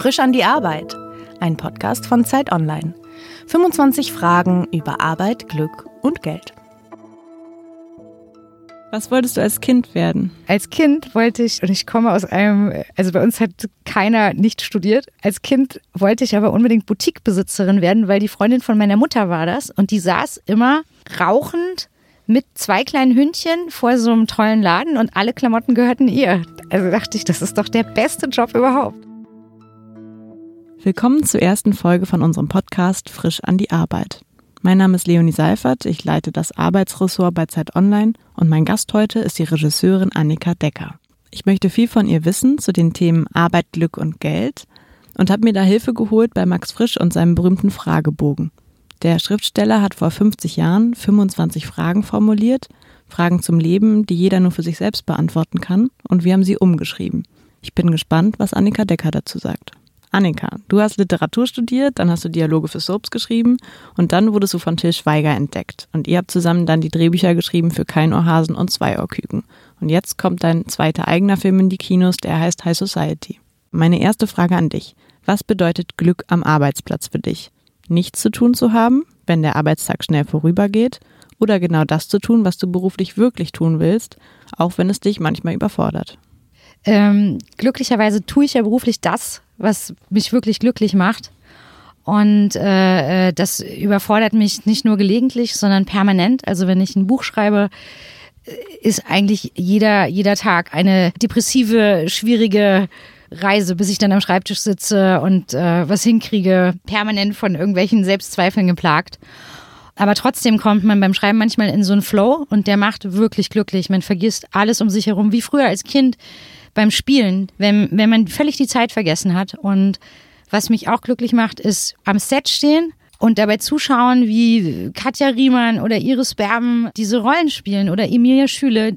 Frisch an die Arbeit, ein Podcast von Zeit Online. 25 Fragen über Arbeit, Glück und Geld. Was wolltest du als Kind werden? Als Kind wollte ich, und ich komme aus einem, also bei uns hat keiner nicht studiert. Als Kind wollte ich aber unbedingt Boutiquebesitzerin werden, weil die Freundin von meiner Mutter war das. Und die saß immer rauchend mit zwei kleinen Hündchen vor so einem tollen Laden und alle Klamotten gehörten ihr. Also dachte ich, das ist doch der beste Job überhaupt. Willkommen zur ersten Folge von unserem Podcast Frisch an die Arbeit. Mein Name ist Leonie Seifert, ich leite das Arbeitsressort bei Zeit Online und mein Gast heute ist die Regisseurin Annika Decker. Ich möchte viel von ihr wissen zu den Themen Arbeit, Glück und Geld und habe mir da Hilfe geholt bei Max Frisch und seinem berühmten Fragebogen. Der Schriftsteller hat vor 50 Jahren 25 Fragen formuliert, Fragen zum Leben, die jeder nur für sich selbst beantworten kann, und wir haben sie umgeschrieben. Ich bin gespannt, was Annika Decker dazu sagt. Annika, du hast Literatur studiert, dann hast du Dialoge für Soaps geschrieben und dann wurdest du von Till Schweiger entdeckt. Und ihr habt zusammen dann die Drehbücher geschrieben für Kein Ohrhasen und Zwei Ohrküken. Und jetzt kommt dein zweiter eigener Film in die Kinos, der heißt High Society. Meine erste Frage an dich. Was bedeutet Glück am Arbeitsplatz für dich? Nichts zu tun zu haben, wenn der Arbeitstag schnell vorübergeht, oder genau das zu tun, was du beruflich wirklich tun willst, auch wenn es dich manchmal überfordert? Ähm, glücklicherweise tue ich ja beruflich das, was mich wirklich glücklich macht. Und äh, äh, das überfordert mich nicht nur gelegentlich, sondern permanent. Also wenn ich ein Buch schreibe, äh, ist eigentlich jeder, jeder Tag eine depressive, schwierige Reise, bis ich dann am Schreibtisch sitze und äh, was hinkriege, permanent von irgendwelchen Selbstzweifeln geplagt. Aber trotzdem kommt man beim Schreiben manchmal in so einen Flow und der macht wirklich glücklich. Man vergisst alles um sich herum, wie früher als Kind beim Spielen, wenn, wenn man völlig die Zeit vergessen hat. Und was mich auch glücklich macht, ist am Set stehen und dabei zuschauen, wie Katja Riemann oder Iris Berben diese Rollen spielen oder Emilia Schüle,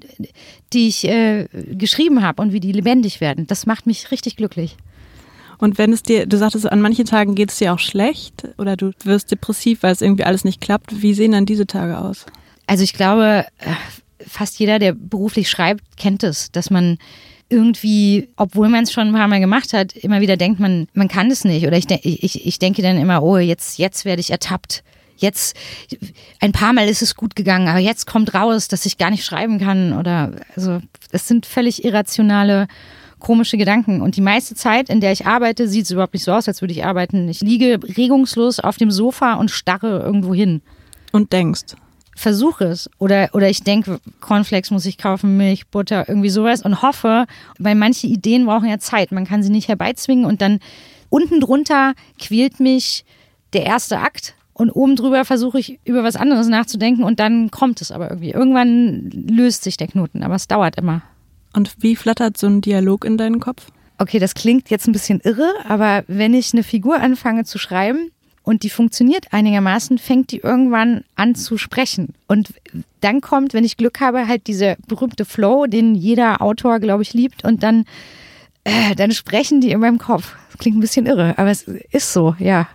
die ich äh, geschrieben habe und wie die lebendig werden. Das macht mich richtig glücklich. Und wenn es dir, du sagtest, an manchen Tagen geht es dir auch schlecht oder du wirst depressiv, weil es irgendwie alles nicht klappt, wie sehen dann diese Tage aus? Also ich glaube, äh, fast jeder, der beruflich schreibt, kennt es, dass man irgendwie, obwohl man es schon ein paar Mal gemacht hat, immer wieder denkt man, man kann es nicht. Oder ich, ich, ich denke dann immer, oh, jetzt, jetzt werde ich ertappt. Jetzt, ein paar Mal ist es gut gegangen, aber jetzt kommt raus, dass ich gar nicht schreiben kann. Oder, also, das sind völlig irrationale, komische Gedanken. Und die meiste Zeit, in der ich arbeite, sieht es überhaupt nicht so aus, als würde ich arbeiten. Ich liege regungslos auf dem Sofa und starre irgendwo hin. Und denkst versuche es. Oder, oder ich denke, Cornflakes muss ich kaufen, Milch, Butter, irgendwie sowas und hoffe, weil manche Ideen brauchen ja Zeit. Man kann sie nicht herbeizwingen und dann unten drunter quält mich der erste Akt und oben drüber versuche ich über was anderes nachzudenken und dann kommt es aber irgendwie. Irgendwann löst sich der Knoten, aber es dauert immer. Und wie flattert so ein Dialog in deinen Kopf? Okay, das klingt jetzt ein bisschen irre, aber wenn ich eine Figur anfange zu schreiben, und die funktioniert einigermaßen, fängt die irgendwann an zu sprechen. Und dann kommt, wenn ich Glück habe, halt dieser berühmte Flow, den jeder Autor, glaube ich, liebt. Und dann, äh, dann sprechen die in meinem Kopf. Das klingt ein bisschen irre, aber es ist so, ja.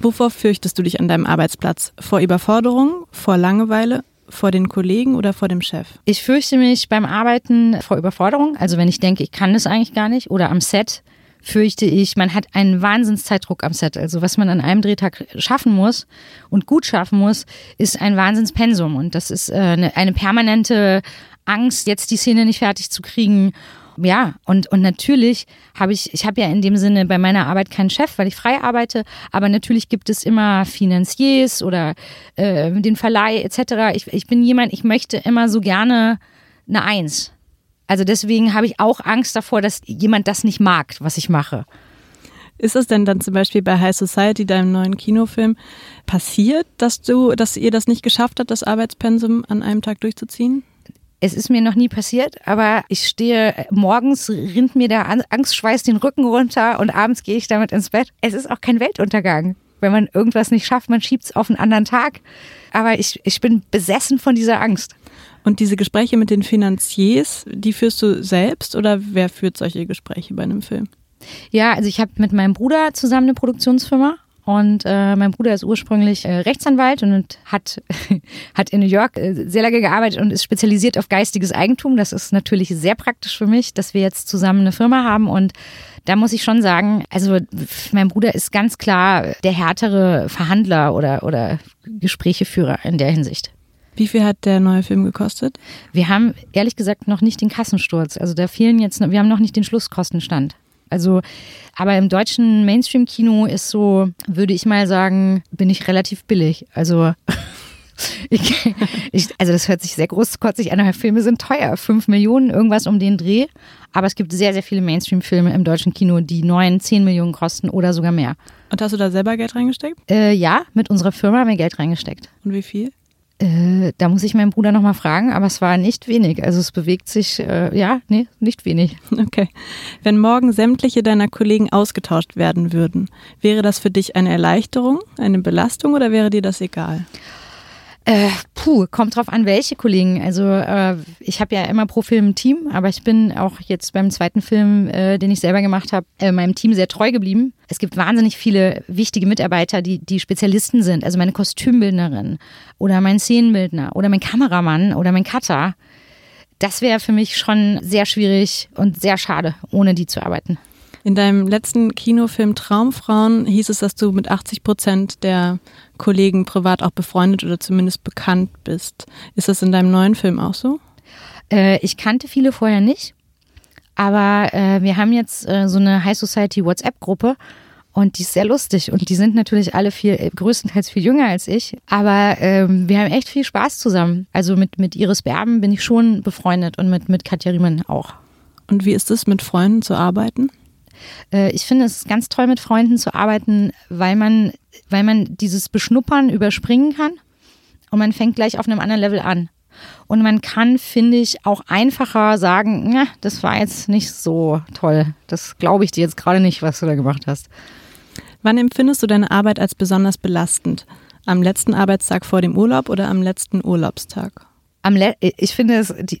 Wovor fürchtest du dich an deinem Arbeitsplatz? Vor Überforderung, vor Langeweile, vor den Kollegen oder vor dem Chef? Ich fürchte mich beim Arbeiten vor Überforderung. Also wenn ich denke, ich kann das eigentlich gar nicht oder am Set fürchte ich, man hat einen Wahnsinnszeitdruck am Set. Also was man an einem Drehtag schaffen muss und gut schaffen muss, ist ein Wahnsinnspensum. Und das ist äh, eine, eine permanente Angst, jetzt die Szene nicht fertig zu kriegen. Ja, und, und natürlich habe ich, ich habe ja in dem Sinne bei meiner Arbeit keinen Chef, weil ich frei arbeite, aber natürlich gibt es immer Finanziers oder äh, den Verleih etc. Ich, ich bin jemand, ich möchte immer so gerne eine Eins. Also deswegen habe ich auch Angst davor, dass jemand das nicht mag, was ich mache. Ist es denn dann zum Beispiel bei High Society, deinem neuen Kinofilm, passiert, dass du, dass ihr das nicht geschafft habt, das Arbeitspensum an einem Tag durchzuziehen? Es ist mir noch nie passiert, aber ich stehe morgens, rinnt mir der Angstschweiß den Rücken runter und abends gehe ich damit ins Bett. Es ist auch kein Weltuntergang. Wenn man irgendwas nicht schafft, man schiebt es auf einen anderen Tag. Aber ich, ich bin besessen von dieser Angst. Und diese Gespräche mit den Finanziers, die führst du selbst oder wer führt solche Gespräche bei einem Film? Ja, also ich habe mit meinem Bruder zusammen eine Produktionsfirma und äh, mein Bruder ist ursprünglich äh, Rechtsanwalt und hat, hat in New York äh, sehr lange gearbeitet und ist spezialisiert auf geistiges Eigentum. Das ist natürlich sehr praktisch für mich, dass wir jetzt zusammen eine Firma haben und da muss ich schon sagen, also mein Bruder ist ganz klar der härtere Verhandler oder, oder Gesprächeführer in der Hinsicht. Wie viel hat der neue Film gekostet? Wir haben ehrlich gesagt noch nicht den Kassensturz. Also da fehlen jetzt, wir haben noch nicht den Schlusskostenstand. Also, aber im deutschen Mainstream-Kino ist so, würde ich mal sagen, bin ich relativ billig. Also, ich, ich, also das hört sich sehr großkotzig an, aber Filme sind teuer. Fünf Millionen, irgendwas um den Dreh. Aber es gibt sehr, sehr viele Mainstream-Filme im deutschen Kino, die neun, zehn Millionen kosten oder sogar mehr. Und hast du da selber Geld reingesteckt? Äh, ja, mit unserer Firma haben wir Geld reingesteckt. Und wie viel? Äh, da muss ich meinen Bruder nochmal fragen, aber es war nicht wenig. Also es bewegt sich, äh, ja, nee, nicht wenig. Okay. Wenn morgen sämtliche deiner Kollegen ausgetauscht werden würden, wäre das für dich eine Erleichterung, eine Belastung oder wäre dir das egal? Äh, puh, kommt drauf an, welche Kollegen. Also äh, ich habe ja immer pro Film ein Team, aber ich bin auch jetzt beim zweiten Film, äh, den ich selber gemacht habe, äh, meinem Team sehr treu geblieben. Es gibt wahnsinnig viele wichtige Mitarbeiter, die, die Spezialisten sind. Also meine Kostümbildnerin oder mein Szenenbildner oder mein Kameramann oder mein Cutter. Das wäre für mich schon sehr schwierig und sehr schade, ohne die zu arbeiten. In deinem letzten Kinofilm Traumfrauen hieß es, dass du mit 80 Prozent der Kollegen privat auch befreundet oder zumindest bekannt bist. Ist das in deinem neuen Film auch so? Äh, ich kannte viele vorher nicht, aber äh, wir haben jetzt äh, so eine High Society WhatsApp-Gruppe und die ist sehr lustig und die sind natürlich alle viel, äh, größtenteils viel jünger als ich, aber ähm, wir haben echt viel Spaß zusammen. Also mit, mit Iris Berben bin ich schon befreundet und mit, mit Katja Riemann auch. Und wie ist es, mit Freunden zu arbeiten? Äh, ich finde es ganz toll, mit Freunden zu arbeiten, weil man, weil man dieses Beschnuppern überspringen kann und man fängt gleich auf einem anderen Level an. Und man kann, finde ich, auch einfacher sagen, na, das war jetzt nicht so toll. Das glaube ich dir jetzt gerade nicht, was du da gemacht hast. Wann empfindest du deine Arbeit als besonders belastend? Am letzten Arbeitstag vor dem Urlaub oder am letzten Urlaubstag? Am Le ich finde es, die,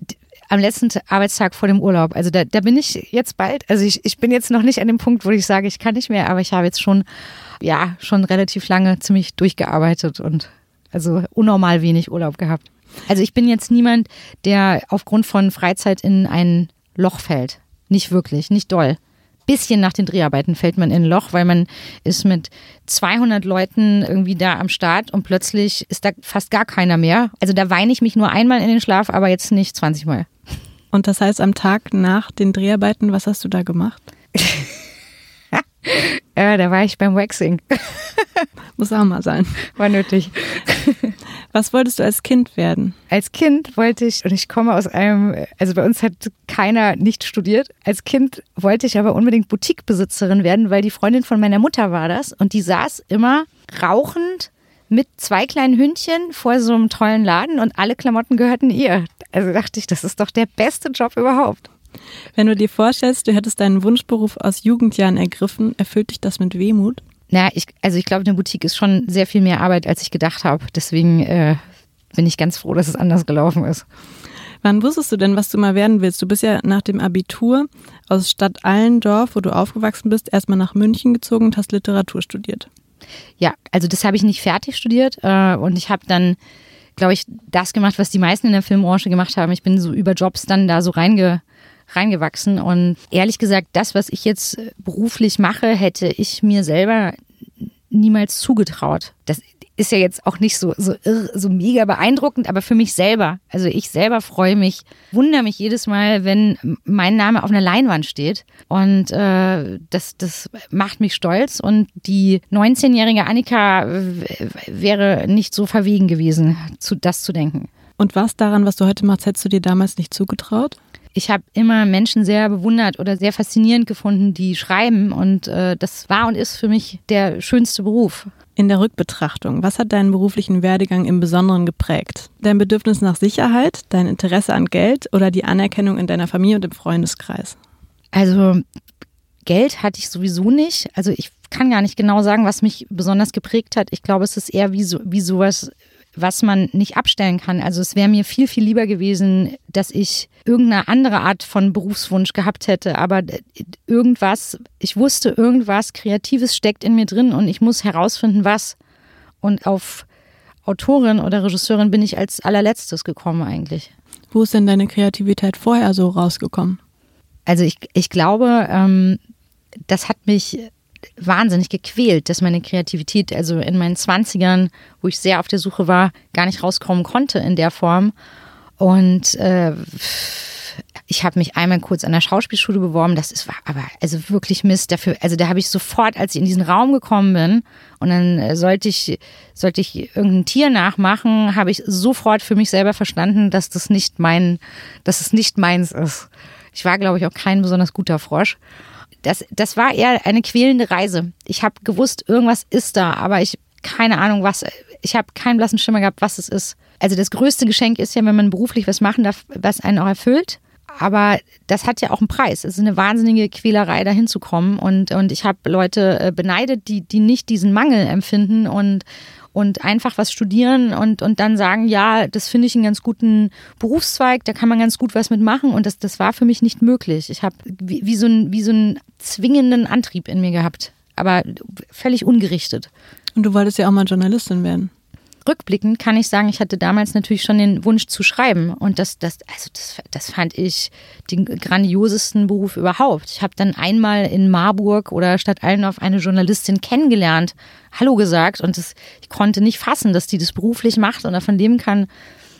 am letzten Arbeitstag vor dem Urlaub. Also da, da bin ich jetzt bald. Also ich, ich bin jetzt noch nicht an dem Punkt, wo ich sage, ich kann nicht mehr, aber ich habe jetzt schon, ja, schon relativ lange ziemlich durchgearbeitet und also unnormal wenig Urlaub gehabt. Also ich bin jetzt niemand, der aufgrund von Freizeit in ein Loch fällt. Nicht wirklich, nicht doll bisschen nach den Dreharbeiten fällt man in ein Loch, weil man ist mit 200 Leuten irgendwie da am Start und plötzlich ist da fast gar keiner mehr. Also da weine ich mich nur einmal in den Schlaf, aber jetzt nicht 20 Mal. Und das heißt, am Tag nach den Dreharbeiten, was hast du da gemacht? ja, da war ich beim Waxing. Muss auch mal sein. War nötig. Was wolltest du als Kind werden? Als Kind wollte ich, und ich komme aus einem, also bei uns hat keiner nicht studiert. Als Kind wollte ich aber unbedingt Boutiquebesitzerin werden, weil die Freundin von meiner Mutter war das. Und die saß immer rauchend mit zwei kleinen Hündchen vor so einem tollen Laden und alle Klamotten gehörten ihr. Also dachte ich, das ist doch der beste Job überhaupt. Wenn du dir vorstellst, du hättest deinen Wunschberuf aus Jugendjahren ergriffen, erfüllt dich das mit Wehmut? Na, ich, also ich glaube, eine Boutique ist schon sehr viel mehr Arbeit, als ich gedacht habe. Deswegen äh, bin ich ganz froh, dass es anders gelaufen ist. Wann wusstest du denn, was du mal werden willst? Du bist ja nach dem Abitur aus Stadt Allendorf, wo du aufgewachsen bist, erstmal nach München gezogen und hast Literatur studiert. Ja, also das habe ich nicht fertig studiert äh, und ich habe dann, glaube ich, das gemacht, was die meisten in der Filmbranche gemacht haben. Ich bin so über Jobs dann da so reinge, reingewachsen und ehrlich gesagt, das, was ich jetzt beruflich mache, hätte ich mir selber niemals zugetraut. Das, ist ja jetzt auch nicht so, so, so mega beeindruckend, aber für mich selber. Also ich selber freue mich, wundere mich jedes Mal, wenn mein Name auf einer Leinwand steht. Und äh, das, das macht mich stolz. Und die 19-jährige Annika wäre nicht so verwegen gewesen, zu, das zu denken. Und was daran, was du heute machst, hättest du dir damals nicht zugetraut? Ich habe immer Menschen sehr bewundert oder sehr faszinierend gefunden, die schreiben. Und äh, das war und ist für mich der schönste Beruf. In der Rückbetrachtung, was hat deinen beruflichen Werdegang im Besonderen geprägt? Dein Bedürfnis nach Sicherheit, dein Interesse an Geld oder die Anerkennung in deiner Familie und im Freundeskreis? Also Geld hatte ich sowieso nicht. Also ich kann gar nicht genau sagen, was mich besonders geprägt hat. Ich glaube, es ist eher wie, so, wie sowas was man nicht abstellen kann. Also es wäre mir viel, viel lieber gewesen, dass ich irgendeine andere Art von Berufswunsch gehabt hätte. Aber irgendwas, ich wusste, irgendwas Kreatives steckt in mir drin und ich muss herausfinden, was. Und auf Autorin oder Regisseurin bin ich als allerletztes gekommen eigentlich. Wo ist denn deine Kreativität vorher so rausgekommen? Also ich, ich glaube, ähm, das hat mich wahnsinnig gequält, dass meine Kreativität, also in meinen Zwanzigern, wo ich sehr auf der Suche war, gar nicht rauskommen konnte in der Form. Und äh, ich habe mich einmal kurz an der Schauspielschule beworben. Das ist aber also wirklich Mist dafür. Also da habe ich sofort, als ich in diesen Raum gekommen bin und dann äh, sollte ich sollte ich irgendein Tier nachmachen, habe ich sofort für mich selber verstanden, dass das nicht mein, dass es nicht meins ist. Ich war, glaube ich, auch kein besonders guter Frosch das, das war eher eine quälende Reise. Ich habe gewusst, irgendwas ist da, aber ich keine Ahnung, was. Ich habe keinen blassen Schimmer gehabt, was es ist. Also das größte Geschenk ist ja, wenn man beruflich was machen darf, was einen auch erfüllt. Aber das hat ja auch einen Preis. Es ist eine wahnsinnige Quälerei, da hinzukommen. Und, und ich habe Leute äh, beneidet, die, die nicht diesen Mangel empfinden und, und einfach was studieren und, und dann sagen, ja, das finde ich einen ganz guten Berufszweig, da kann man ganz gut was mitmachen. Und das, das war für mich nicht möglich. Ich habe wie, wie, so ein, wie so einen zwingenden Antrieb in mir gehabt, aber völlig ungerichtet. Und du wolltest ja auch mal Journalistin werden rückblickend kann ich sagen, ich hatte damals natürlich schon den Wunsch zu schreiben. Und das, das, also das, das fand ich den grandiosesten Beruf überhaupt. Ich habe dann einmal in Marburg oder Stadt Allendorf eine Journalistin kennengelernt, Hallo gesagt und das, ich konnte nicht fassen, dass die das beruflich macht und davon leben kann.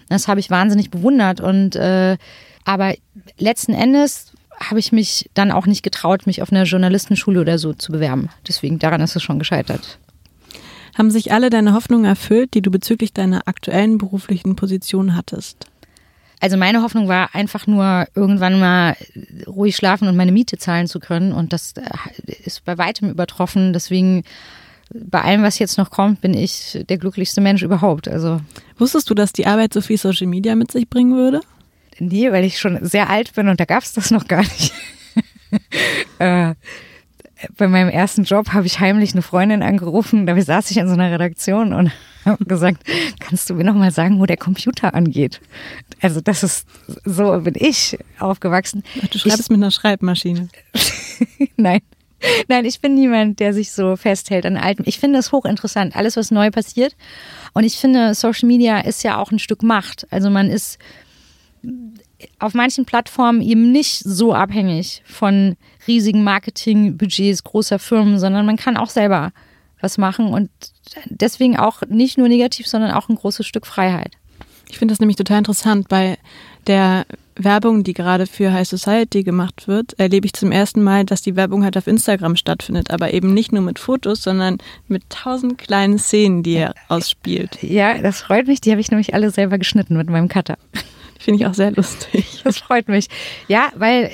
Das habe ich wahnsinnig bewundert. Und äh, aber letzten Endes habe ich mich dann auch nicht getraut, mich auf einer Journalistenschule oder so zu bewerben. Deswegen daran ist es schon gescheitert. Haben sich alle deine Hoffnungen erfüllt, die du bezüglich deiner aktuellen beruflichen Position hattest? Also meine Hoffnung war einfach nur irgendwann mal ruhig schlafen und meine Miete zahlen zu können und das äh, ist bei weitem übertroffen. Deswegen bei allem, was jetzt noch kommt, bin ich der glücklichste Mensch überhaupt. Also wusstest du, dass die Arbeit so viel Social Media mit sich bringen würde? Nee, weil ich schon sehr alt bin und da gab es das noch gar nicht. äh, bei meinem ersten Job habe ich heimlich eine Freundin angerufen, da saß ich in so einer Redaktion und habe gesagt, kannst du mir noch mal sagen, wo der Computer angeht? Also das ist, so bin ich aufgewachsen. du schreibst ich, mit einer Schreibmaschine. Nein. Nein, ich bin niemand, der sich so festhält an altem. Ich finde das hochinteressant, alles, was neu passiert. Und ich finde, Social Media ist ja auch ein Stück Macht. Also man ist auf manchen Plattformen eben nicht so abhängig von riesigen Marketingbudgets großer Firmen, sondern man kann auch selber was machen und deswegen auch nicht nur negativ, sondern auch ein großes Stück Freiheit. Ich finde das nämlich total interessant. Bei der Werbung, die gerade für High Society gemacht wird, erlebe ich zum ersten Mal, dass die Werbung halt auf Instagram stattfindet, aber eben nicht nur mit Fotos, sondern mit tausend kleinen Szenen, die er ausspielt. Ja, das freut mich. Die habe ich nämlich alle selber geschnitten mit meinem Cutter. Finde ich auch sehr lustig. Das freut mich. Ja, weil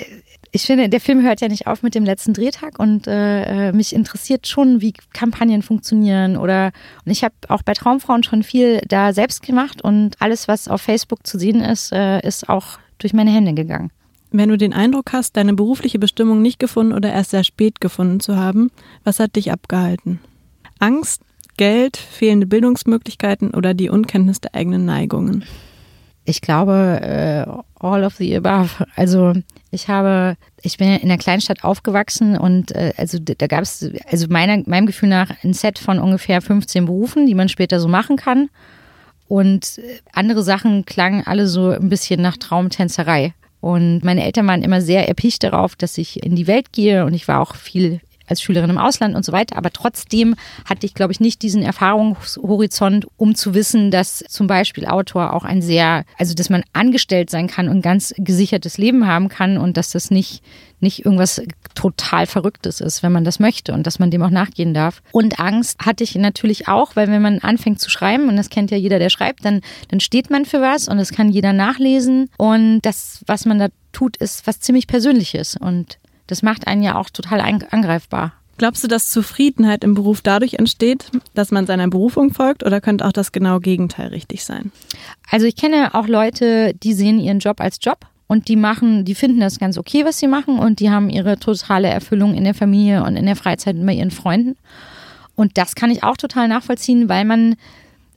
ich finde, der Film hört ja nicht auf mit dem letzten Drehtag und äh, äh mich interessiert schon, wie Kampagnen funktionieren oder und ich habe auch bei Traumfrauen schon viel da selbst gemacht und alles, was auf Facebook zu sehen ist, äh, ist auch durch meine Hände gegangen. Wenn du den Eindruck hast, deine berufliche Bestimmung nicht gefunden oder erst sehr spät gefunden zu haben, was hat dich abgehalten? Angst, Geld, fehlende Bildungsmöglichkeiten oder die Unkenntnis der eigenen Neigungen? Ich glaube, äh, all of the above. Also ich habe, ich bin in einer Kleinstadt aufgewachsen und äh, also da gab es, also meiner, meinem Gefühl nach, ein Set von ungefähr 15 Berufen, die man später so machen kann. Und äh, andere Sachen klangen alle so ein bisschen nach Traumtänzerei. Und meine Eltern waren immer sehr erpicht darauf, dass ich in die Welt gehe und ich war auch viel als Schülerin im Ausland und so weiter. Aber trotzdem hatte ich, glaube ich, nicht diesen Erfahrungshorizont, um zu wissen, dass zum Beispiel Autor auch ein sehr, also dass man angestellt sein kann und ganz gesichertes Leben haben kann und dass das nicht, nicht irgendwas total Verrücktes ist, wenn man das möchte und dass man dem auch nachgehen darf. Und Angst hatte ich natürlich auch, weil wenn man anfängt zu schreiben, und das kennt ja jeder, der schreibt, dann, dann steht man für was und das kann jeder nachlesen. Und das, was man da tut, ist was ziemlich Persönliches. Und das macht einen ja auch total angreifbar. Glaubst du, dass Zufriedenheit im Beruf dadurch entsteht, dass man seiner Berufung folgt oder könnte auch das genaue Gegenteil richtig sein? Also ich kenne auch Leute, die sehen ihren Job als Job und die machen, die finden das ganz okay, was sie machen und die haben ihre totale Erfüllung in der Familie und in der Freizeit mit ihren Freunden. Und das kann ich auch total nachvollziehen, weil man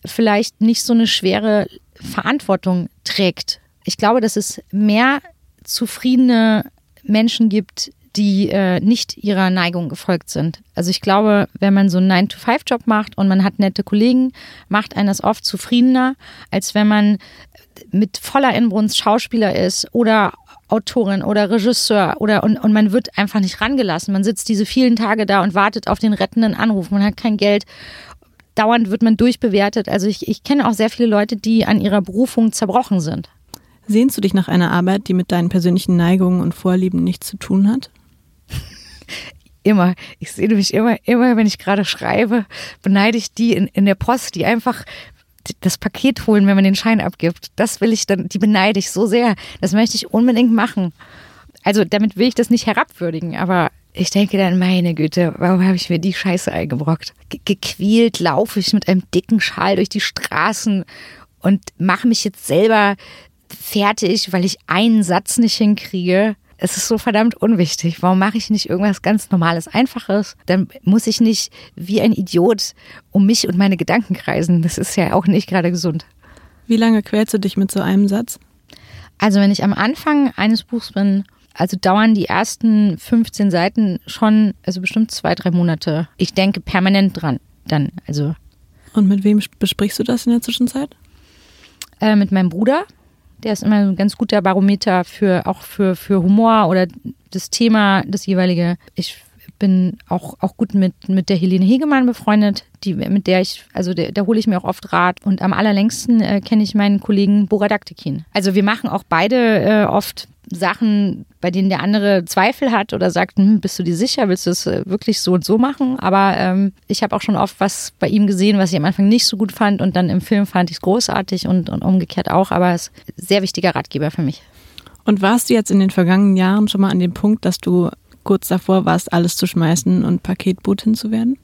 vielleicht nicht so eine schwere Verantwortung trägt. Ich glaube, dass es mehr zufriedene Menschen gibt, die äh, nicht ihrer Neigung gefolgt sind. Also ich glaube, wenn man so einen 9-to-5-Job macht und man hat nette Kollegen, macht einen das oft zufriedener, als wenn man mit voller Inbrunst Schauspieler ist oder Autorin oder Regisseur oder und, und man wird einfach nicht rangelassen. Man sitzt diese vielen Tage da und wartet auf den rettenden Anruf. Man hat kein Geld. Dauernd wird man durchbewertet. Also ich, ich kenne auch sehr viele Leute, die an ihrer Berufung zerbrochen sind. Sehnst du dich nach einer Arbeit, die mit deinen persönlichen Neigungen und Vorlieben nichts zu tun hat? immer. Ich sehe mich immer, immer, wenn ich gerade schreibe, beneide ich die in, in der Post, die einfach das Paket holen, wenn man den Schein abgibt. Das will ich dann, die beneide ich so sehr. Das möchte ich unbedingt machen. Also damit will ich das nicht herabwürdigen, aber ich denke dann, meine Güte, warum habe ich mir die Scheiße eingebrockt? Ge gequält laufe ich mit einem dicken Schal durch die Straßen und mache mich jetzt selber fertig, weil ich einen Satz nicht hinkriege. Es ist so verdammt unwichtig. Warum mache ich nicht irgendwas ganz Normales, Einfaches? Dann muss ich nicht wie ein Idiot um mich und meine Gedanken kreisen. Das ist ja auch nicht gerade gesund. Wie lange quälst du dich mit so einem Satz? Also wenn ich am Anfang eines Buchs bin, also dauern die ersten 15 Seiten schon, also bestimmt zwei, drei Monate. Ich denke permanent dran dann. Also. Und mit wem besprichst du das in der Zwischenzeit? Äh, mit meinem Bruder, der ist immer ein ganz guter Barometer für auch für, für Humor oder das Thema, das jeweilige. Ich bin auch, auch gut mit, mit der Helene Hegemann befreundet, die, mit der ich, also da hole ich mir auch oft Rat. Und am allerlängsten äh, kenne ich meinen Kollegen Boradaktikin. Also wir machen auch beide äh, oft Sachen, bei denen der andere Zweifel hat oder sagt, hm, bist du dir sicher, willst du es äh, wirklich so und so machen? Aber ähm, ich habe auch schon oft was bei ihm gesehen, was ich am Anfang nicht so gut fand und dann im Film fand ich es großartig und, und umgekehrt auch. Aber es ist ein sehr wichtiger Ratgeber für mich. Und warst du jetzt in den vergangenen Jahren schon mal an dem Punkt, dass du kurz davor warst, alles zu schmeißen und Paketboot hinzuwerden?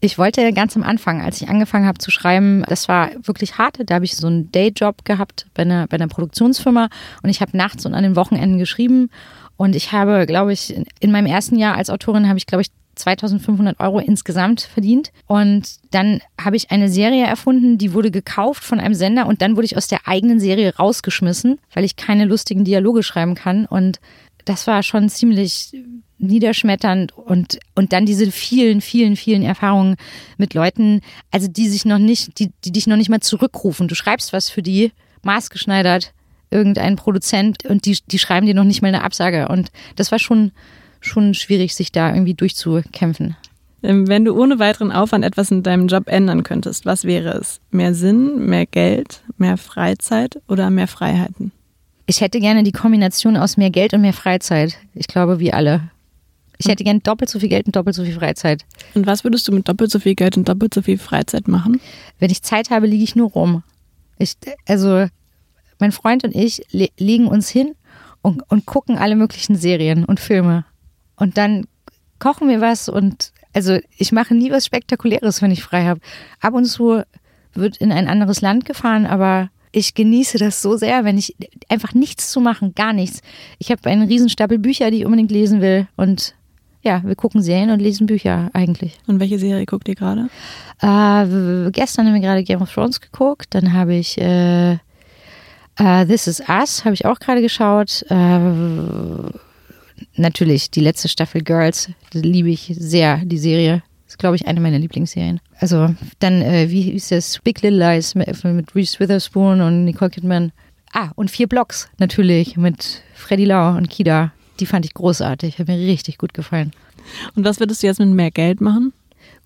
Ich wollte ganz am Anfang, als ich angefangen habe zu schreiben, das war wirklich hart. Da habe ich so einen Dayjob gehabt bei einer, bei einer Produktionsfirma und ich habe nachts und an den Wochenenden geschrieben. Und ich habe, glaube ich, in meinem ersten Jahr als Autorin habe ich, glaube ich, 2500 Euro insgesamt verdient. Und dann habe ich eine Serie erfunden, die wurde gekauft von einem Sender und dann wurde ich aus der eigenen Serie rausgeschmissen, weil ich keine lustigen Dialoge schreiben kann. Und das war schon ziemlich niederschmetternd und, und dann diese vielen, vielen, vielen Erfahrungen mit Leuten, also die sich noch nicht, die, die dich noch nicht mal zurückrufen. Du schreibst was für die, maßgeschneidert, irgendein Produzent und die, die schreiben dir noch nicht mal eine Absage. Und das war schon, schon schwierig, sich da irgendwie durchzukämpfen. Ähm, wenn du ohne weiteren Aufwand etwas in deinem Job ändern könntest, was wäre es? Mehr Sinn, mehr Geld, mehr Freizeit oder mehr Freiheiten? Ich hätte gerne die Kombination aus mehr Geld und mehr Freizeit. Ich glaube, wie alle. Ich hätte gern doppelt so viel Geld und doppelt so viel Freizeit. Und was würdest du mit doppelt so viel Geld und doppelt so viel Freizeit machen? Wenn ich Zeit habe, liege ich nur rum. Ich, also, mein Freund und ich le legen uns hin und, und gucken alle möglichen Serien und Filme. Und dann kochen wir was und also ich mache nie was Spektakuläres, wenn ich frei habe. Ab und zu wird in ein anderes Land gefahren, aber ich genieße das so sehr, wenn ich einfach nichts zu machen, gar nichts. Ich habe einen Riesenstapel Bücher, die ich unbedingt lesen will und ja, wir gucken Serien und lesen Bücher eigentlich. Und welche Serie guckt ihr gerade? Äh, gestern haben wir gerade Game of Thrones geguckt. Dann habe ich äh, uh, This Is Us, habe ich auch gerade geschaut. Äh, natürlich die letzte Staffel Girls, die liebe ich sehr, die Serie. Das ist, glaube ich, eine meiner Lieblingsserien. Also dann, äh, wie hieß das? Big Little Lies mit, mit Reese Witherspoon und Nicole Kidman. Ah, und vier Blocks natürlich mit Freddy Lau und Kida. Die fand ich großartig, hat mir richtig gut gefallen. Und was würdest du jetzt mit mehr Geld machen?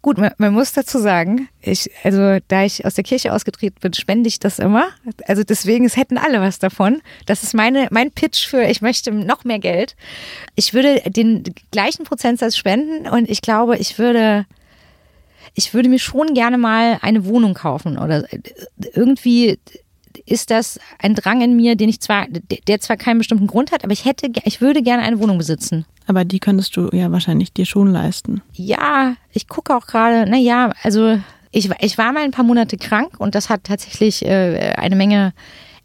Gut, man, man, muss dazu sagen, ich, also da ich aus der Kirche ausgetreten bin, spende ich das immer. Also deswegen, es hätten alle was davon. Das ist meine, mein Pitch für, ich möchte noch mehr Geld. Ich würde den gleichen Prozentsatz spenden und ich glaube, ich würde, ich würde mir schon gerne mal eine Wohnung kaufen oder irgendwie ist das ein Drang in mir, den ich zwar, der zwar keinen bestimmten Grund hat, aber ich hätte, ich würde gerne eine Wohnung besitzen. Aber die könntest du ja wahrscheinlich dir schon leisten. Ja, ich gucke auch gerade, naja, also ich, ich war mal ein paar Monate krank und das hat tatsächlich äh, eine Menge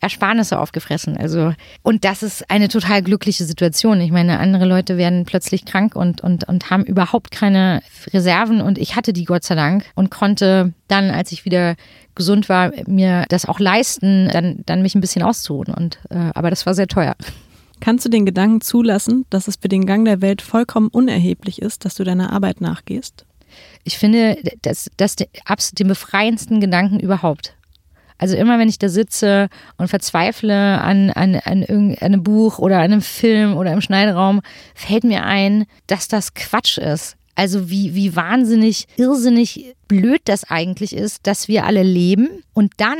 Ersparnisse aufgefressen. Also, und das ist eine total glückliche Situation. Ich meine, andere Leute werden plötzlich krank und, und, und haben überhaupt keine Reserven und ich hatte die Gott sei Dank und konnte dann, als ich wieder gesund war, mir das auch leisten, dann, dann mich ein bisschen auszuruhen. Und, äh, aber das war sehr teuer. Kannst du den Gedanken zulassen, dass es für den Gang der Welt vollkommen unerheblich ist, dass du deiner Arbeit nachgehst? Ich finde, das, das absolut den befreiendsten Gedanken überhaupt. Also immer, wenn ich da sitze und verzweifle an, an, an irgendeinem Buch oder einem Film oder im Schneideraum, fällt mir ein, dass das Quatsch ist. Also wie, wie wahnsinnig, irrsinnig blöd das eigentlich ist, dass wir alle leben. Und dann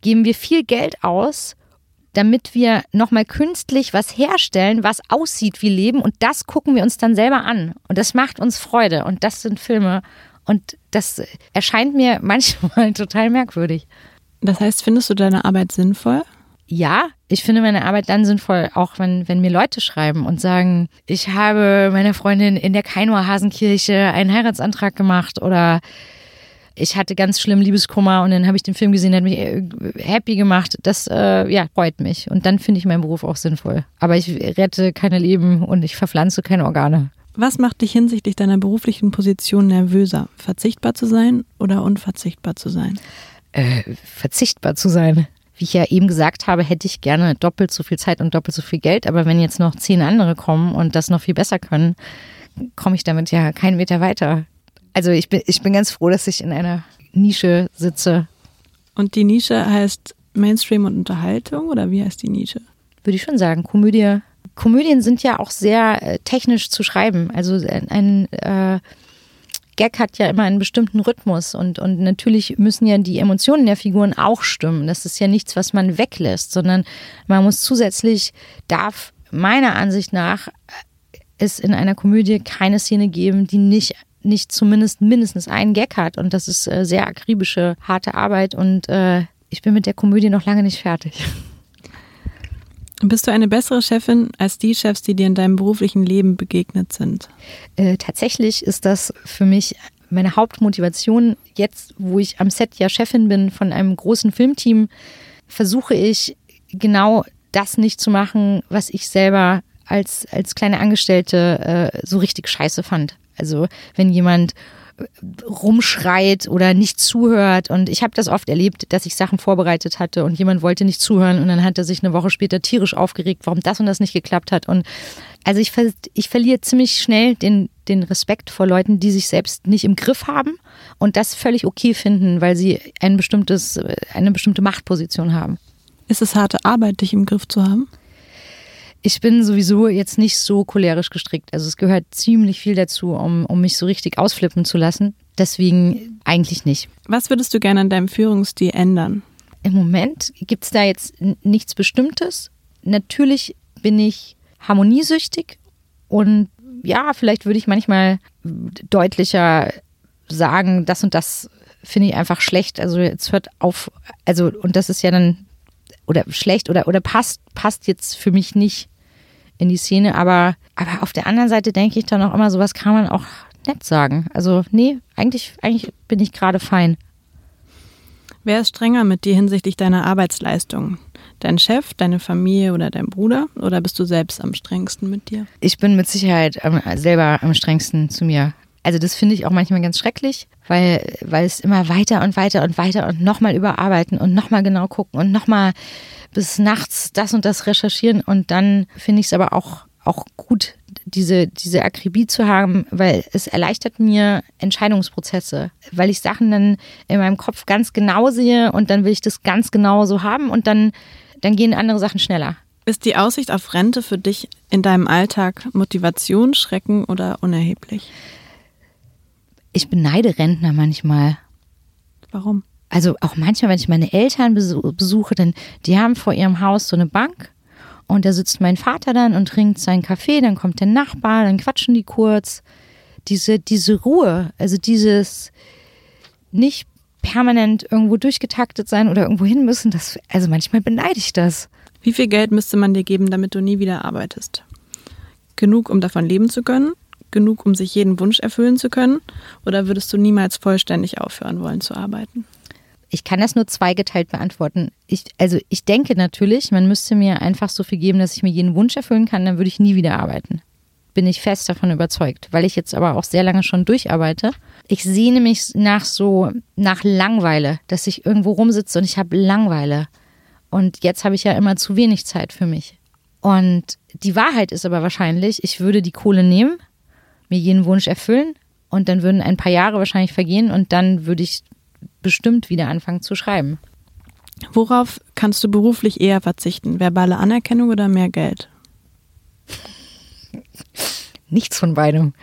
geben wir viel Geld aus, damit wir nochmal künstlich was herstellen, was aussieht wie Leben. Und das gucken wir uns dann selber an. Und das macht uns Freude. Und das sind Filme. Und das erscheint mir manchmal total merkwürdig. Das heißt, findest du deine Arbeit sinnvoll? Ja, ich finde meine Arbeit dann sinnvoll, auch wenn, wenn mir Leute schreiben und sagen, ich habe meiner Freundin in der Kainoer Hasenkirche einen Heiratsantrag gemacht oder ich hatte ganz schlimm Liebeskummer und dann habe ich den Film gesehen, der hat mich äh, happy gemacht. Das äh, ja, freut mich. Und dann finde ich meinen Beruf auch sinnvoll. Aber ich rette keine Leben und ich verpflanze keine Organe. Was macht dich hinsichtlich deiner beruflichen Position nervöser? Verzichtbar zu sein oder unverzichtbar zu sein? Äh, verzichtbar zu sein. Wie ich ja eben gesagt habe, hätte ich gerne doppelt so viel Zeit und doppelt so viel Geld. Aber wenn jetzt noch zehn andere kommen und das noch viel besser können, komme ich damit ja keinen Meter weiter. Also ich bin, ich bin ganz froh, dass ich in einer Nische sitze. Und die Nische heißt Mainstream und Unterhaltung oder wie heißt die Nische? Würde ich schon sagen, Komödie. Komödien sind ja auch sehr äh, technisch zu schreiben. Also ein, ein äh, Gag hat ja immer einen bestimmten Rhythmus und, und natürlich müssen ja die Emotionen der Figuren auch stimmen. Das ist ja nichts, was man weglässt, sondern man muss zusätzlich, darf meiner Ansicht nach es in einer Komödie keine Szene geben, die nicht nicht zumindest mindestens einen Gag hat. Und das ist äh, sehr akribische, harte Arbeit. Und äh, ich bin mit der Komödie noch lange nicht fertig. Bist du eine bessere Chefin als die Chefs, die dir in deinem beruflichen Leben begegnet sind? Äh, tatsächlich ist das für mich meine Hauptmotivation. Jetzt, wo ich am Set ja Chefin bin von einem großen Filmteam, versuche ich genau das nicht zu machen, was ich selber als, als kleine Angestellte äh, so richtig scheiße fand. Also wenn jemand rumschreit oder nicht zuhört. Und ich habe das oft erlebt, dass ich Sachen vorbereitet hatte und jemand wollte nicht zuhören und dann hat er sich eine Woche später tierisch aufgeregt, warum das und das nicht geklappt hat. Und also ich, ich verliere ziemlich schnell den, den Respekt vor Leuten, die sich selbst nicht im Griff haben und das völlig okay finden, weil sie ein bestimmtes, eine bestimmte Machtposition haben. Ist es harte Arbeit, dich im Griff zu haben? Ich bin sowieso jetzt nicht so cholerisch gestrickt. Also es gehört ziemlich viel dazu, um, um mich so richtig ausflippen zu lassen. Deswegen eigentlich nicht. Was würdest du gerne an deinem Führungsstil ändern? Im Moment gibt es da jetzt nichts Bestimmtes. Natürlich bin ich harmoniesüchtig und ja, vielleicht würde ich manchmal deutlicher sagen, das und das finde ich einfach schlecht. Also jetzt hört auf, also und das ist ja dann oder schlecht oder oder passt passt jetzt für mich nicht in die Szene. Aber, aber auf der anderen Seite denke ich dann auch immer, sowas kann man auch nett sagen. Also, nee, eigentlich, eigentlich bin ich gerade fein. Wer ist strenger mit dir hinsichtlich deiner Arbeitsleistung? Dein Chef, deine Familie oder dein Bruder? Oder bist du selbst am strengsten mit dir? Ich bin mit Sicherheit ähm, selber am strengsten zu mir. Also das finde ich auch manchmal ganz schrecklich, weil, weil es immer weiter und weiter und weiter und nochmal überarbeiten und nochmal genau gucken und nochmal bis nachts das und das recherchieren und dann finde ich es aber auch, auch gut, diese, diese Akribie zu haben, weil es erleichtert mir Entscheidungsprozesse, weil ich Sachen dann in meinem Kopf ganz genau sehe und dann will ich das ganz genau so haben und dann, dann gehen andere Sachen schneller. Ist die Aussicht auf Rente für dich in deinem Alltag Motivation, Schrecken oder unerheblich? Ich beneide Rentner manchmal. Warum? Also auch manchmal, wenn ich meine Eltern besuche, dann die haben vor ihrem Haus so eine Bank und da sitzt mein Vater dann und trinkt seinen Kaffee, dann kommt der Nachbar, dann quatschen die kurz. Diese, diese Ruhe, also dieses nicht permanent irgendwo durchgetaktet sein oder irgendwo hin müssen, das, also manchmal beneide ich das. Wie viel Geld müsste man dir geben, damit du nie wieder arbeitest? Genug, um davon leben zu können? Genug, um sich jeden Wunsch erfüllen zu können? Oder würdest du niemals vollständig aufhören wollen zu arbeiten? Ich kann das nur zweigeteilt beantworten. Ich, also ich denke natürlich, man müsste mir einfach so viel geben, dass ich mir jeden Wunsch erfüllen kann, dann würde ich nie wieder arbeiten. Bin ich fest davon überzeugt, weil ich jetzt aber auch sehr lange schon durcharbeite. Ich sehne mich nach so, nach Langweile, dass ich irgendwo rumsitze und ich habe Langweile. Und jetzt habe ich ja immer zu wenig Zeit für mich. Und die Wahrheit ist aber wahrscheinlich, ich würde die Kohle nehmen, mir jeden Wunsch erfüllen und dann würden ein paar Jahre wahrscheinlich vergehen und dann würde ich bestimmt wieder anfangen zu schreiben. Worauf kannst du beruflich eher verzichten? Verbale Anerkennung oder mehr Geld? Nichts von beidem.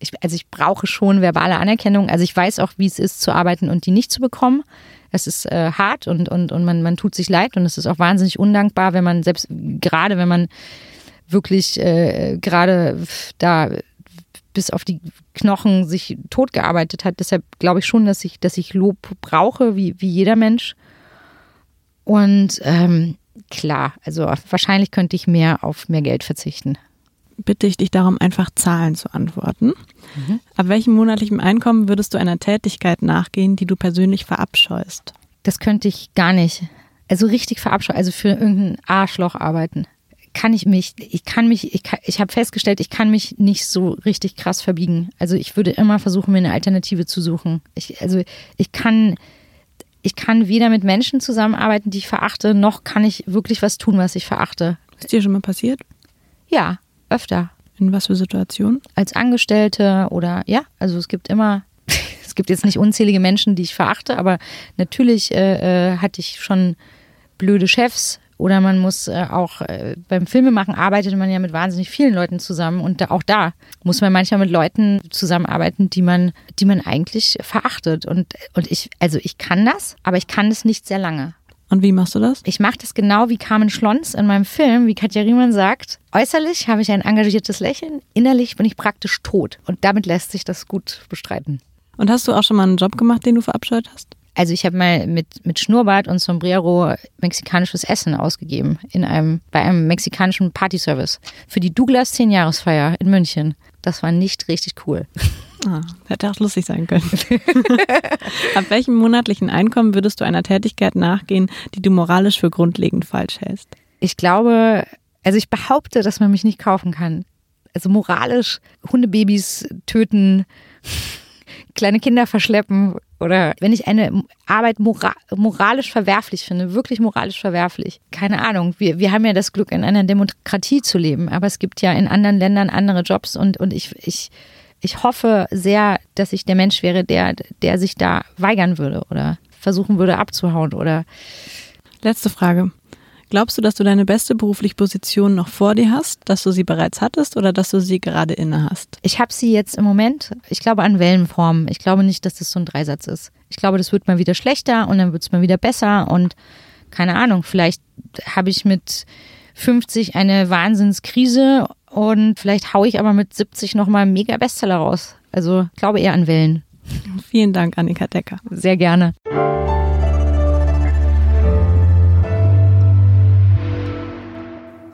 Ich, also ich brauche schon verbale Anerkennung. Also ich weiß auch, wie es ist zu arbeiten und die nicht zu bekommen. Es ist äh, hart und, und, und man, man tut sich leid und es ist auch wahnsinnig undankbar, wenn man selbst, gerade wenn man wirklich äh, gerade da bis auf die Knochen sich totgearbeitet hat. Deshalb glaube ich schon, dass ich, dass ich Lob brauche, wie, wie jeder Mensch. Und ähm, klar, also wahrscheinlich könnte ich mehr auf mehr Geld verzichten. Bitte ich dich darum, einfach Zahlen zu antworten. Mhm. Ab welchem monatlichen Einkommen würdest du einer Tätigkeit nachgehen, die du persönlich verabscheust? Das könnte ich gar nicht. Also richtig verabscheuen, also für irgendein Arschloch arbeiten kann ich mich, ich kann mich, ich, ich habe festgestellt, ich kann mich nicht so richtig krass verbiegen. Also ich würde immer versuchen, mir eine Alternative zu suchen. Ich, also ich kann, ich kann weder mit Menschen zusammenarbeiten, die ich verachte, noch kann ich wirklich was tun, was ich verachte. Ist dir schon mal passiert? Ja, öfter. In was für Situationen? Als Angestellte oder ja, also es gibt immer, es gibt jetzt nicht unzählige Menschen, die ich verachte, aber natürlich äh, äh hatte ich schon blöde Chefs, oder man muss äh, auch äh, beim Filmemachen arbeitet man ja mit wahnsinnig vielen Leuten zusammen und da, auch da muss man manchmal mit Leuten zusammenarbeiten, die man, die man eigentlich verachtet. Und, und ich, also ich kann das, aber ich kann das nicht sehr lange. Und wie machst du das? Ich mache das genau wie Carmen Schlons in meinem Film, wie Katja Riemann sagt. Äußerlich habe ich ein engagiertes Lächeln, innerlich bin ich praktisch tot. Und damit lässt sich das gut bestreiten. Und hast du auch schon mal einen Job gemacht, den du verabscheut hast? Also ich habe mal mit, mit Schnurrbart und Sombrero mexikanisches Essen ausgegeben in einem, bei einem mexikanischen Partyservice für die Douglas 10-Jahresfeier in München. Das war nicht richtig cool. Ah, hätte auch lustig sein können. Ab welchem monatlichen Einkommen würdest du einer Tätigkeit nachgehen, die du moralisch für grundlegend falsch hältst? Ich glaube, also ich behaupte, dass man mich nicht kaufen kann. Also moralisch Hundebabys töten, kleine Kinder verschleppen oder wenn ich eine Arbeit mora moralisch verwerflich finde, wirklich moralisch verwerflich. Keine Ahnung. Wir, wir haben ja das Glück, in einer Demokratie zu leben, aber es gibt ja in anderen Ländern andere Jobs und, und ich, ich, ich hoffe sehr, dass ich der Mensch wäre, der, der sich da weigern würde oder versuchen würde abzuhauen oder. Letzte Frage. Glaubst du, dass du deine beste berufliche Position noch vor dir hast, dass du sie bereits hattest oder dass du sie gerade inne hast? Ich habe sie jetzt im Moment, ich glaube an Wellenformen. Ich glaube nicht, dass das so ein Dreisatz ist. Ich glaube, das wird mal wieder schlechter und dann wird es mal wieder besser und keine Ahnung, vielleicht habe ich mit 50 eine Wahnsinnskrise und vielleicht haue ich aber mit 70 nochmal mega Bestseller raus. Also glaube eher an Wellen. Vielen Dank, Annika Decker. Sehr gerne.